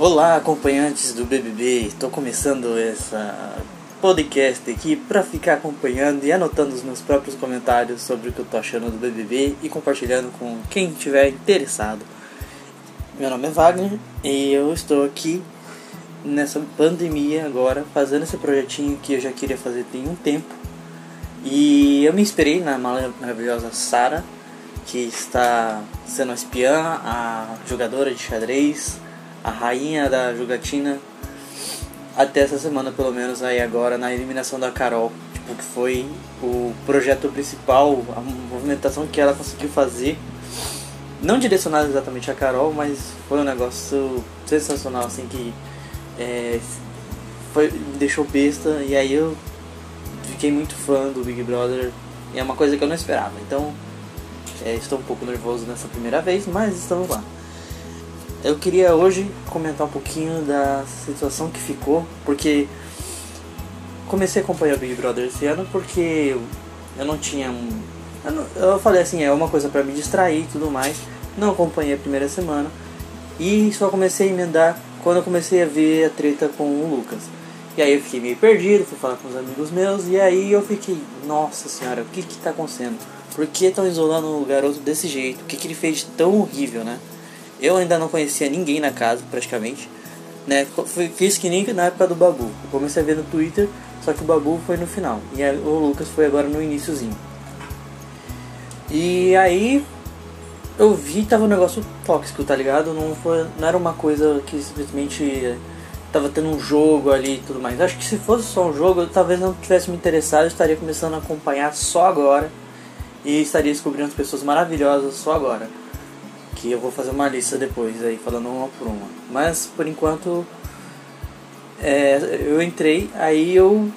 Olá, acompanhantes do BBB. Estou começando essa podcast aqui para ficar acompanhando e anotando os meus próprios comentários sobre o que eu tô achando do BBB e compartilhando com quem estiver interessado. Meu nome é Wagner e eu estou aqui nessa pandemia agora fazendo esse projetinho que eu já queria fazer tem um tempo. E eu me inspirei na maravilhosa Sara, que está sendo a espiã, a jogadora de xadrez, a rainha da jogatina até essa semana pelo menos aí agora na eliminação da Carol, tipo que foi o projeto principal, a movimentação que ela conseguiu fazer. Não direcionado exatamente a Carol, mas foi um negócio sensacional assim que é, foi, me deixou besta e aí eu fiquei muito fã do Big Brother e é uma coisa que eu não esperava. Então é, estou um pouco nervoso nessa primeira vez, mas estamos lá. Eu queria hoje comentar um pouquinho da situação que ficou, porque comecei a acompanhar o Big Brother esse ano porque eu não tinha um. Eu, não, eu falei assim, é uma coisa para me distrair e tudo mais. Não acompanhei a primeira semana e só comecei a emendar quando eu comecei a ver a treta com o Lucas. E aí eu fiquei meio perdido, fui falar com os amigos meus e aí eu fiquei, nossa senhora, o que que tá acontecendo? Por que estão isolando o garoto desse jeito? O que, que ele fez de tão horrível, né? Eu ainda não conhecia ninguém na casa, praticamente. Né? Fiz que nem na época do Babu. Eu comecei a ver no Twitter, só que o Babu foi no final. E o Lucas foi agora no iníciozinho. E aí eu vi tava um negócio tóxico, tá ligado? Não, foi, não era uma coisa que simplesmente tava tendo um jogo ali e tudo mais. Acho que se fosse só um jogo, eu talvez não tivesse me interessado, eu estaria começando a acompanhar só agora. E estaria descobrindo as pessoas maravilhosas só agora que eu vou fazer uma lista depois aí falando uma por uma. Mas por enquanto é, eu entrei, aí eu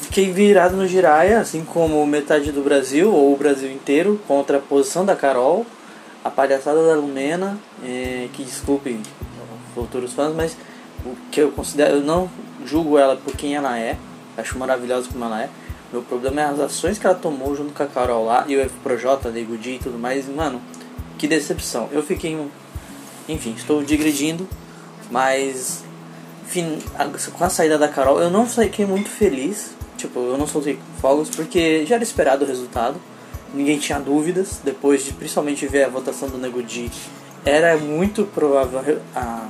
fiquei virado no Jiraya, assim como metade do Brasil, ou o Brasil inteiro, contra a posição da Carol, a palhaçada da Lumena, é, que desculpem futuros fãs, mas o que eu considero, eu não julgo ela por quem ela é, acho maravilhosa como ela é. Meu problema é as ações que ela tomou junto com a Carol lá, e o F Projota, Nego Di e tudo mais, mano, que decepção. Eu fiquei. Enfim, estou digredindo, mas. Enfim, com a saída da Carol, eu não fiquei muito feliz. Tipo, eu não soltei fogos porque já era esperado o resultado. Ninguém tinha dúvidas. Depois de principalmente ver a votação do Nego Di, era muito provável a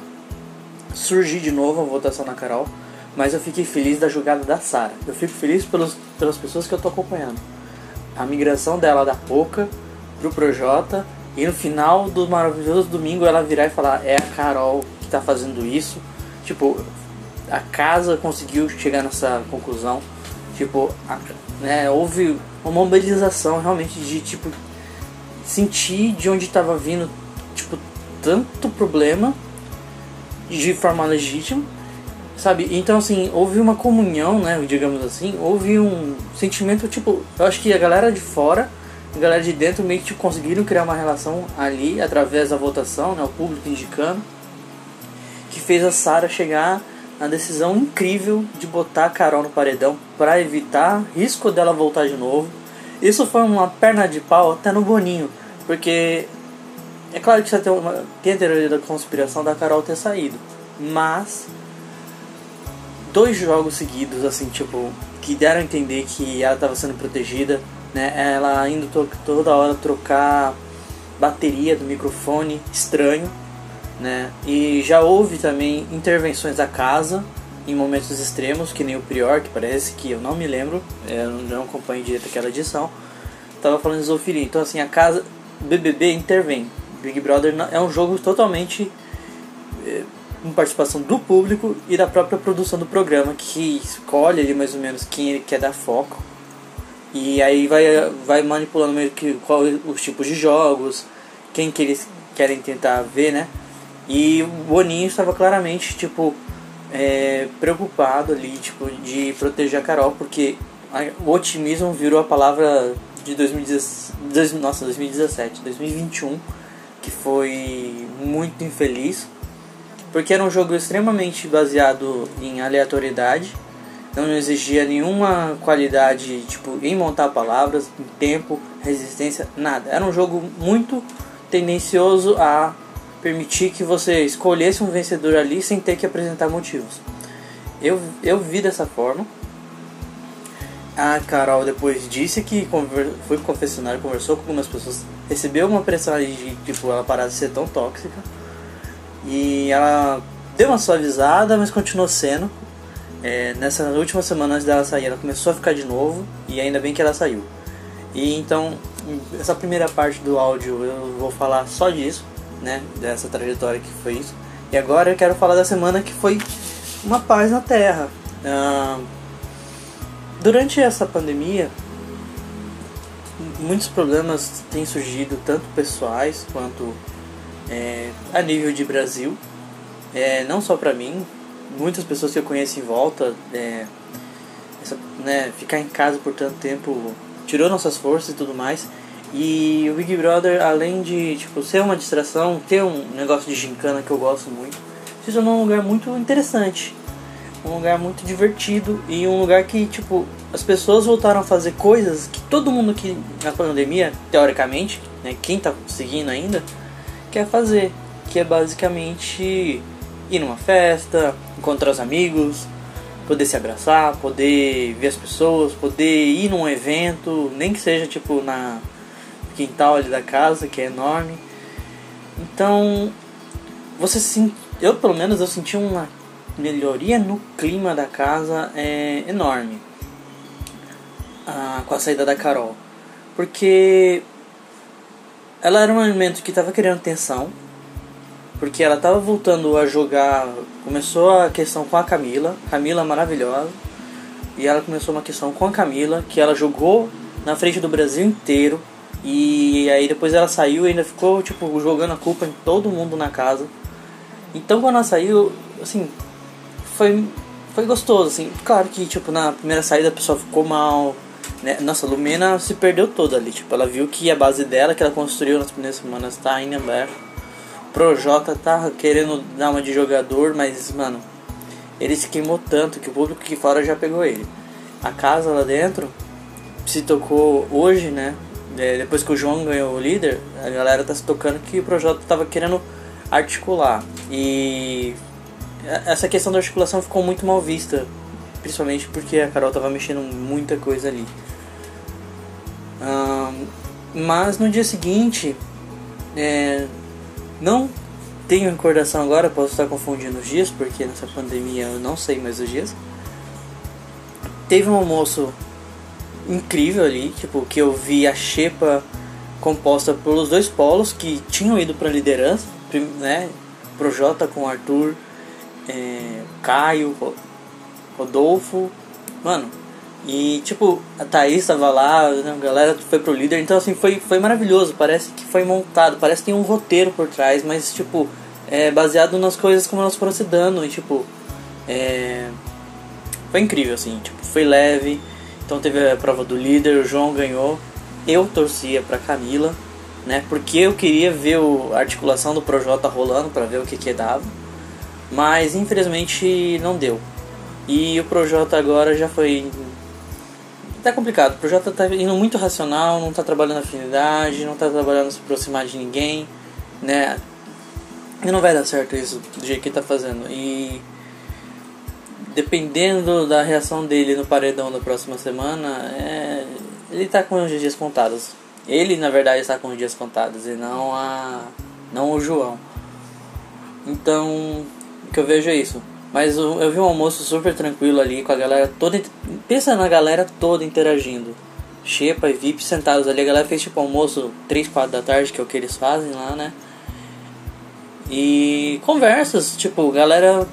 surgir de novo a votação na Carol. Mas eu fiquei feliz da jogada da Sara. Eu fico feliz pelos, pelas pessoas que eu tô acompanhando. A migração dela da Poca pro Projota e no final do maravilhoso domingo ela virar e falar: É a Carol que tá fazendo isso. Tipo, a casa conseguiu chegar nessa conclusão. Tipo, a, né, houve uma mobilização realmente de tipo sentir de onde estava vindo tipo tanto problema de forma legítima, sabe? Então assim, houve uma comunhão, né, digamos assim, houve um sentimento tipo, eu acho que a galera de fora a galera de dentro meio que conseguiram criar uma relação ali através da votação, né, o público indicando, que fez a Sara chegar na decisão incrível de botar a Carol no paredão para evitar risco dela voltar de novo. Isso foi uma perna de pau até no Boninho, porque é claro que você tem, uma, tem a teoria da conspiração da Carol ter saído, mas dois jogos seguidos, assim, tipo, que deram a entender que ela estava sendo protegida né? Ela indo to toda hora trocar bateria do microfone estranho, né? E já houve também intervenções da casa em momentos extremos, que nem o Prior, que parece que eu não me lembro, eu não acompanho direito aquela edição. Tava falando de zoofilia. Então assim, a casa BBB intervém. Big Brother é um jogo totalmente é, com participação do público e da própria produção do programa, que escolhe ali mais ou menos quem ele quer dar foco e aí vai, vai manipulando meio que qual os tipos de jogos, quem que eles querem tentar ver, né? E o Boninho estava claramente, tipo, é, preocupado ali, tipo, de proteger a Carol, porque o otimismo virou a palavra de 2017, nossa, 2017, 2021, que foi muito infeliz, porque era um jogo extremamente baseado em aleatoriedade, não exigia nenhuma qualidade tipo em montar palavras, em tempo, resistência, nada. Era um jogo muito tendencioso a permitir que você escolhesse um vencedor ali sem ter que apresentar motivos. Eu, eu vi dessa forma. A Carol depois disse que foi pro confessionário, conversou com algumas pessoas, recebeu uma pressão de tipo ela parar de ser tão tóxica. E ela deu uma suavizada, mas continuou sendo. É, nessas últimas semanas dela sair, ela começou a ficar de novo e ainda bem que ela saiu. E então, essa primeira parte do áudio eu vou falar só disso, né? Dessa trajetória que foi isso. E agora eu quero falar da semana que foi uma paz na Terra. Ah, durante essa pandemia, muitos problemas têm surgido, tanto pessoais quanto é, a nível de Brasil. É, não só para mim, muitas pessoas que eu conheço em volta, é, essa, né, ficar em casa por tanto tempo tirou nossas forças e tudo mais. E o Big Brother, além de tipo, ser uma distração, ter um negócio de gincana que eu gosto muito, se tornou um lugar muito interessante. Um lugar muito divertido e um lugar que, tipo, as pessoas voltaram a fazer coisas que todo mundo que na pandemia, teoricamente, né, quem tá seguindo ainda, quer fazer. Que é basicamente ir numa festa, encontrar os amigos, poder se abraçar, poder ver as pessoas, poder ir num evento, nem que seja tipo na quintal ali da casa, que é enorme. Então, você se, eu pelo menos eu senti uma melhoria no clima da casa é enorme. Ah, com a saída da Carol. Porque ela era um elemento que estava querendo atenção, porque ela estava voltando a jogar. Começou a questão com a Camila, Camila maravilhosa, e ela começou uma questão com a Camila, que ela jogou na frente do Brasil inteiro, e aí depois ela saiu e ainda ficou tipo jogando a culpa em todo mundo na casa. Então quando ela saiu, assim, foi foi gostoso, assim. Claro que tipo na primeira saída a pessoa ficou mal, né? Nossa, a Lumena se perdeu toda ali, tipo, ela viu que a base dela que ela construiu nas primeiras semanas tá indo aberto Projota tá querendo dar uma de jogador, mas, mano, ele se queimou tanto que o público aqui fora já pegou ele. A casa lá dentro se tocou hoje, né? É, depois que o João ganhou o líder, a galera tá se tocando que o Projota tava querendo articular. E essa questão da articulação ficou muito mal vista, principalmente porque a Carol tava mexendo muita coisa ali. Mas no dia seguinte, é, não tenho recordação agora, posso estar confundindo os dias, porque nessa pandemia eu não sei mais os dias. Teve um almoço incrível ali, tipo, que eu vi a xepa composta pelos dois polos que tinham ido para liderança, né? Projota com Arthur, é, Caio, Rodolfo, mano, e tipo, a Thaís tava lá, né, a galera foi pro líder, então assim, foi, foi maravilhoso, parece que foi montado, parece que tem um roteiro por trás, mas tipo, é baseado nas coisas como elas foram se dando, e tipo, é, foi incrível assim, tipo, foi leve, então teve a prova do líder, o João ganhou, eu torcia pra Camila, né, porque eu queria ver a articulação do Projota rolando para ver o que que dava, mas infelizmente não deu. E o Projota agora já foi tá complicado. O projeto tá indo muito racional, não tá trabalhando afinidade, não tá trabalhando se aproximar de ninguém, né? E não vai dar certo isso do jeito que ele tá fazendo. E dependendo da reação dele no paredão da próxima semana, é, ele tá com os dias contados. Ele, na verdade, está com os dias contados e não a não o João. Então, o que eu vejo é isso. Mas eu, eu vi um almoço super tranquilo ali, com a galera toda. Pensa na galera toda interagindo. Xepa e VIP sentados ali. A galera fez tipo almoço 3, 4 da tarde, que é o que eles fazem lá, né? E conversas, tipo, galera.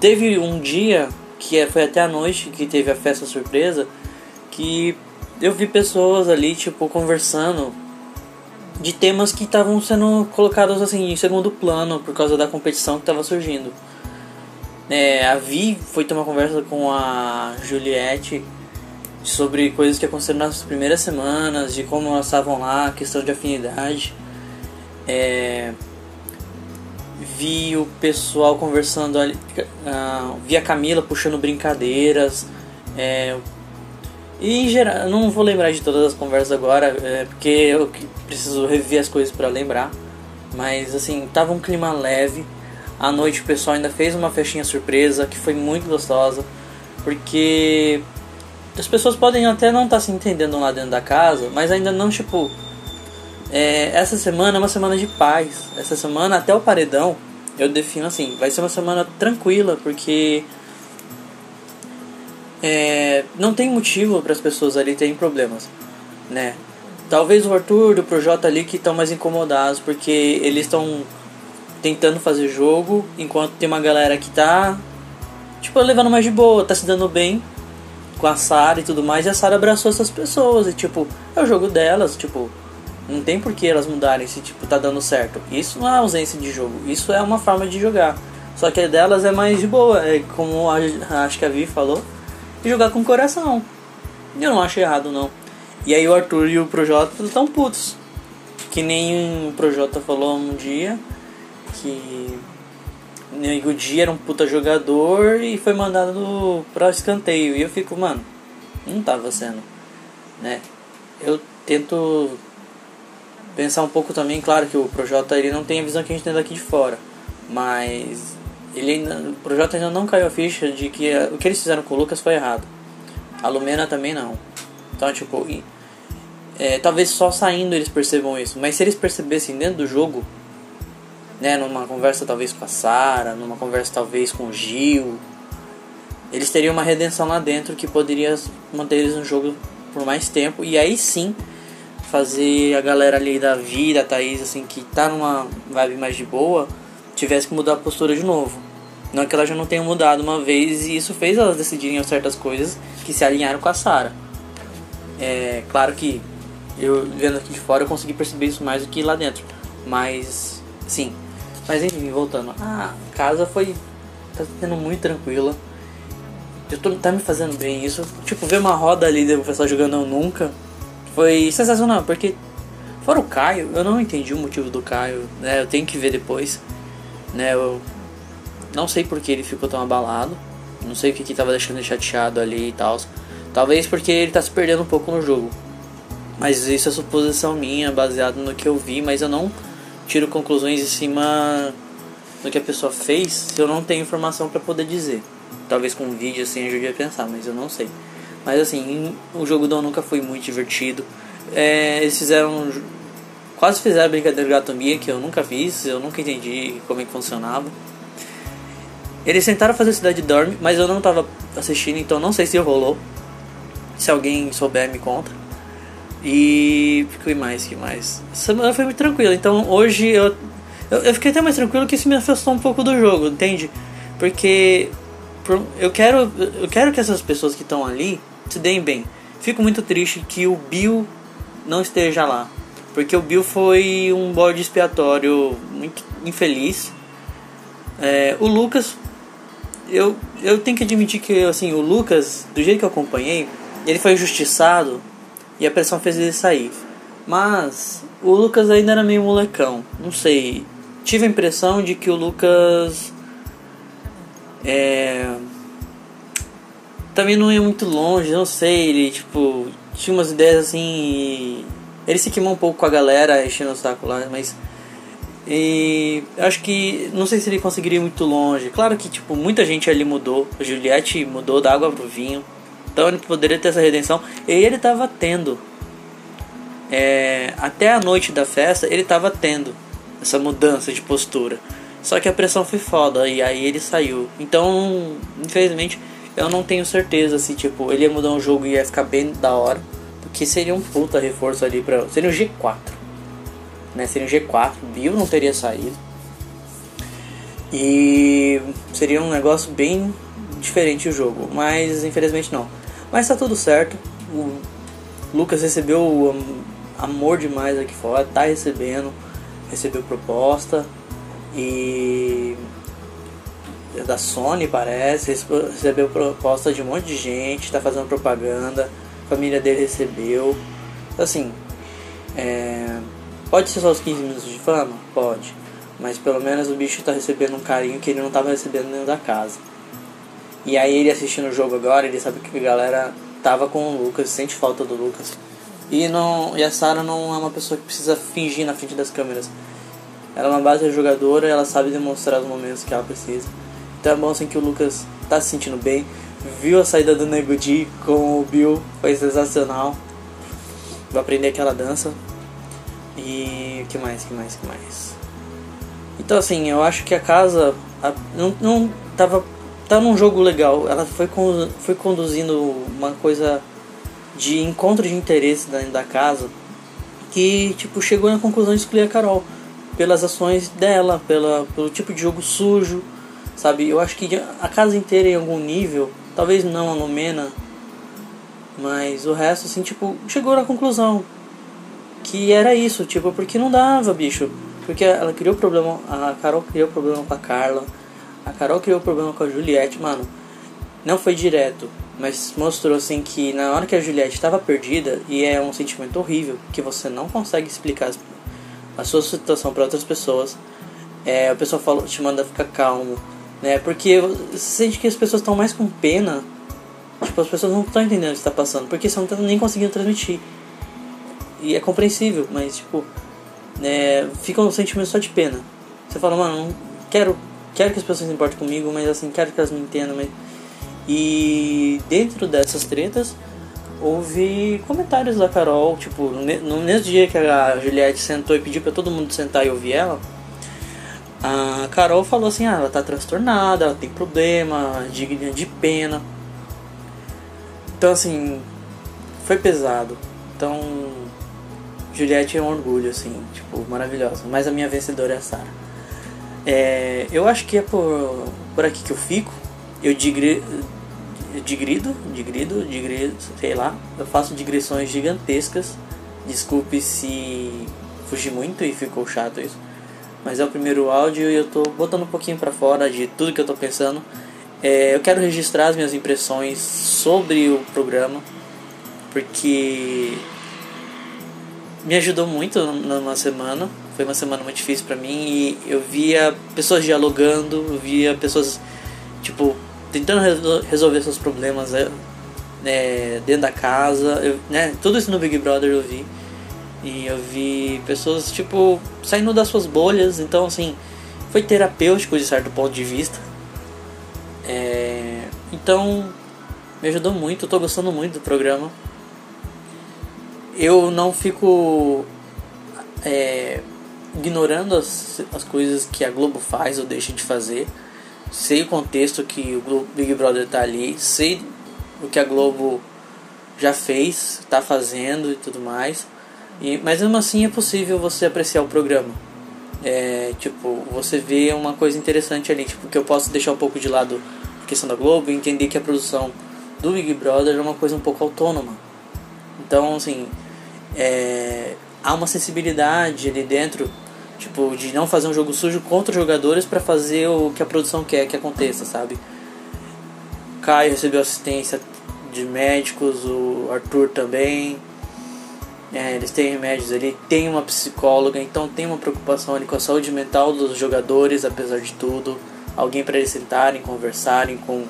Teve um dia, que é, foi até a noite, que teve a festa surpresa, que eu vi pessoas ali, tipo, conversando de temas que estavam sendo colocados assim em segundo plano por causa da competição que estava surgindo. É, a Vi foi ter uma conversa com a Juliette sobre coisas que aconteceram nas primeiras semanas, de como elas estavam lá, questão de afinidade. É, vi o pessoal conversando ali, uh, vi a Camila puxando brincadeiras. É, e em geral, não vou lembrar de todas as conversas agora, é, porque eu preciso rever as coisas para lembrar. Mas assim, tava um clima leve. À noite o pessoal ainda fez uma festinha surpresa que foi muito gostosa. Porque as pessoas podem até não estar tá se entendendo lá dentro da casa, mas ainda não, tipo. É, essa semana é uma semana de paz. Essa semana, até o paredão, eu defino assim: vai ser uma semana tranquila, porque. É, não tem motivo para as pessoas ali terem problemas, né? Talvez o Arthur e o Projota ali que estão mais incomodados, porque eles estão tentando fazer jogo, enquanto tem uma galera que tá, tipo, levando mais de boa, tá se dando bem com a Sara e tudo mais, e a Sara abraçou essas pessoas, e tipo, é o jogo delas, tipo, não tem por que elas mudarem se tipo tá dando certo. Isso não é ausência de jogo, isso é uma forma de jogar. Só que a delas é mais de boa, é como a, acho que a Vi falou, jogar com o coração. Eu não acho errado não. E aí o Arthur e o Projota estão putos. Que nem o Projota falou um dia que o dia era um puta jogador e foi mandado para escanteio. E eu fico, mano, não tava sendo, né? Eu tento pensar um pouco também, claro que o Projota ele não tem a visão que a gente tem daqui de fora, mas ele ainda, o Projota ainda não caiu a ficha de que o que eles fizeram com o Lucas foi errado. A Lumena também não. Então, tipo, é, talvez só saindo eles percebam isso. Mas se eles percebessem dentro do jogo, né, numa conversa talvez com a Sara, numa conversa talvez com o Gil, eles teriam uma redenção lá dentro que poderia manter eles no jogo por mais tempo. E aí sim fazer a galera ali da vida, a Thaís, assim, que tá numa vibe mais de boa, tivesse que mudar a postura de novo. Não é que ela já não tenha mudado uma vez e isso fez elas decidirem certas coisas que se alinharam com a Sara. É claro que eu vendo aqui de fora eu consegui perceber isso mais do que lá dentro. Mas sim. Mas enfim, voltando. A casa foi. tá sendo muito tranquila. Eu tô, tá me fazendo bem isso. Tipo, ver uma roda ali do pessoal jogando eu nunca. Foi sensacional, porque fora o Caio, eu não entendi o motivo do Caio, né? Eu tenho que ver depois. Né? Eu não sei porque ele ficou tão abalado. Não sei o que, que tava deixando ele chateado ali e tal. Talvez porque ele tá se perdendo um pouco no jogo. Mas isso é suposição minha, baseado no que eu vi, mas eu não tiro conclusões em cima do que a pessoa fez se eu não tenho informação para poder dizer. Talvez com um vídeo assim ajude a pensar, mas eu não sei. Mas assim, o jogo do nunca foi muito divertido. É, eles fizeram. Quase fizeram brincadeira de gatomia que eu nunca fiz, eu nunca entendi como é que funcionava. Eles tentaram fazer Cidade Dorme, mas eu não estava assistindo, então não sei se rolou. Se alguém souber, me conta. E que mais, que mais? Semana foi muito tranquila, então hoje eu, eu, eu, fiquei até mais tranquilo que isso me afastou um pouco do jogo, entende? Porque eu quero, eu quero que essas pessoas que estão ali se deem bem. Fico muito triste que o Bill não esteja lá, porque o Bill foi um bode expiatório muito infeliz. É, o Lucas, eu, eu tenho que admitir que assim, o Lucas, do jeito que eu acompanhei, ele foi injustiçado e a pressão fez ele sair. Mas o Lucas ainda era meio molecão, não sei. Tive a impressão de que o Lucas é, também não ia muito longe, não sei, ele tipo tinha umas ideias assim. Ele se queimou um pouco com a galera, enchendo o saco lá, mas e acho que não sei se ele conseguiria ir muito longe. Claro que tipo muita gente ali mudou. A Juliette mudou da água pro vinho. Então ele poderia ter essa redenção. E ele estava tendo. É, até a noite da festa, ele estava tendo essa mudança de postura. Só que a pressão foi foda e aí ele saiu. Então, infelizmente, eu não tenho certeza se tipo ele ia mudar um jogo e ia ficar bem da hora. Porque seria um puta reforço ali para Seria um G4. Né? Seria um G4. Bill não teria saído. E seria um negócio bem diferente o jogo. Mas infelizmente não. Mas tá tudo certo. O Lucas recebeu amor demais aqui fora, tá recebendo, recebeu proposta e é da Sony parece, recebeu proposta de um monte de gente, tá fazendo propaganda, a família dele recebeu. Assim, é, pode ser só os 15 minutos de fama? Pode. Mas pelo menos o bicho tá recebendo um carinho que ele não tava recebendo dentro da casa. E aí ele assistindo o jogo agora, ele sabe que a galera tava com o Lucas, sente falta do Lucas. E, não, e a Sarah não é uma pessoa que precisa fingir na frente das câmeras. Ela é uma base jogadora, ela sabe demonstrar os momentos que ela precisa. Então é bom assim que o Lucas tá se sentindo bem. Viu a saída do Nego Di com o Bill, foi sensacional. Vou aprender aquela dança. E que mais, que mais, que mais? Então assim, eu acho que a casa a, não, não tava tá num jogo legal. Ela foi, foi conduzindo uma coisa de encontro de interesse dentro da casa que tipo chegou na conclusão de escolher a Carol pelas ações dela, pela, pelo tipo de jogo sujo, sabe? Eu acho que a casa inteira em algum nível, talvez não a Lumena, mas o resto assim, tipo, chegou na conclusão que era isso, tipo, porque não dava, bicho. Porque ela criou problema, a Carol criou problema com a Carla, a Carol criou problema com a Juliette, mano. Não foi direto, mas mostrou assim que na hora que a Juliette estava perdida, e é um sentimento horrível, que você não consegue explicar a sua situação para outras pessoas, é, o pessoal fala, te manda ficar calmo, né? Porque você sente que as pessoas estão mais com pena, tipo, as pessoas não estão entendendo o que está passando, porque você não está nem conseguindo transmitir. E é compreensível, mas tipo, né, fica um sentimento só de pena. Você fala, mano, não quero, quero que as pessoas se importem comigo, mas assim, quero que elas me entendam, mas e dentro dessas tretas, houve comentários da Carol, tipo, no mesmo dia que a Juliette sentou e pediu para todo mundo sentar e ouvir ela, a Carol falou assim, ah, ela tá transtornada, ela tem problema, digna de pena. Então assim, foi pesado. Então, Juliette é um orgulho, assim, tipo, maravilhosa. Mas a minha vencedora é a Sarah. É, eu acho que é por, por aqui que eu fico. Eu digri, digrido, digrido, digrido, sei lá. Eu faço digressões gigantescas. Desculpe se fugi muito e ficou chato isso. Mas é o primeiro áudio e eu tô botando um pouquinho para fora de tudo que eu tô pensando. É, eu quero registrar as minhas impressões sobre o programa, porque me ajudou muito numa semana. Foi uma semana muito difícil para mim e eu via pessoas dialogando, eu via pessoas tipo tentando resolver seus problemas né, né, dentro da casa, eu, né, tudo isso no Big Brother eu vi. E eu vi pessoas, tipo, saindo das suas bolhas, então, assim, foi terapêutico de certo ponto de vista. É, então, me ajudou muito, eu tô gostando muito do programa. Eu não fico é, ignorando as, as coisas que a Globo faz ou deixa de fazer sei o contexto que o Big Brother tá ali, sei o que a Globo já fez, tá fazendo e tudo mais. E, mas mesmo assim é possível você apreciar o programa. É, tipo, você vê uma coisa interessante ali, tipo, que eu posso deixar um pouco de lado a questão da Globo e entender que a produção do Big Brother é uma coisa um pouco autônoma. Então, assim, é, há uma sensibilidade ali dentro Tipo, de não fazer um jogo sujo contra os jogadores para fazer o que a produção quer que aconteça, sabe? Caio recebeu assistência de médicos, o Arthur também. É, eles têm remédios ali, tem uma psicóloga, então tem uma preocupação ali com a saúde mental dos jogadores, apesar de tudo. Alguém para eles sentarem, conversarem com,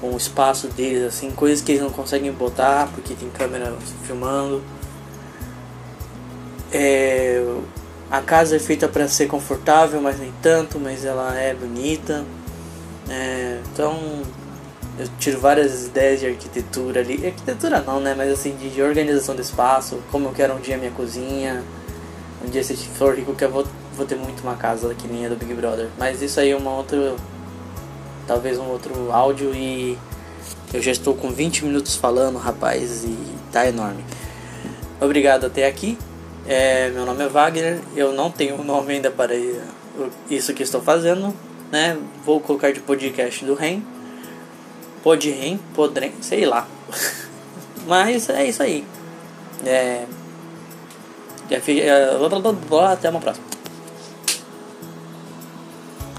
com o espaço deles, assim, coisas que eles não conseguem botar porque tem câmera filmando. É, a casa é feita para ser confortável, mas nem tanto, mas ela é bonita. É, então eu tiro várias ideias de arquitetura ali. Arquitetura não, né? Mas assim, de, de organização do espaço, como eu quero um dia minha cozinha. Um dia se for rico que eu vou, vou ter muito uma casa que nem a do Big Brother. Mas isso aí é uma outra. Talvez um outro áudio e eu já estou com 20 minutos falando, rapaz, e tá enorme. Obrigado até aqui. É, meu nome é Wagner, eu não tenho nome ainda para isso que estou fazendo, né? Vou colocar de podcast do REM. Podrem, Podrem, sei lá. Mas é isso aí. É, é, até uma próxima.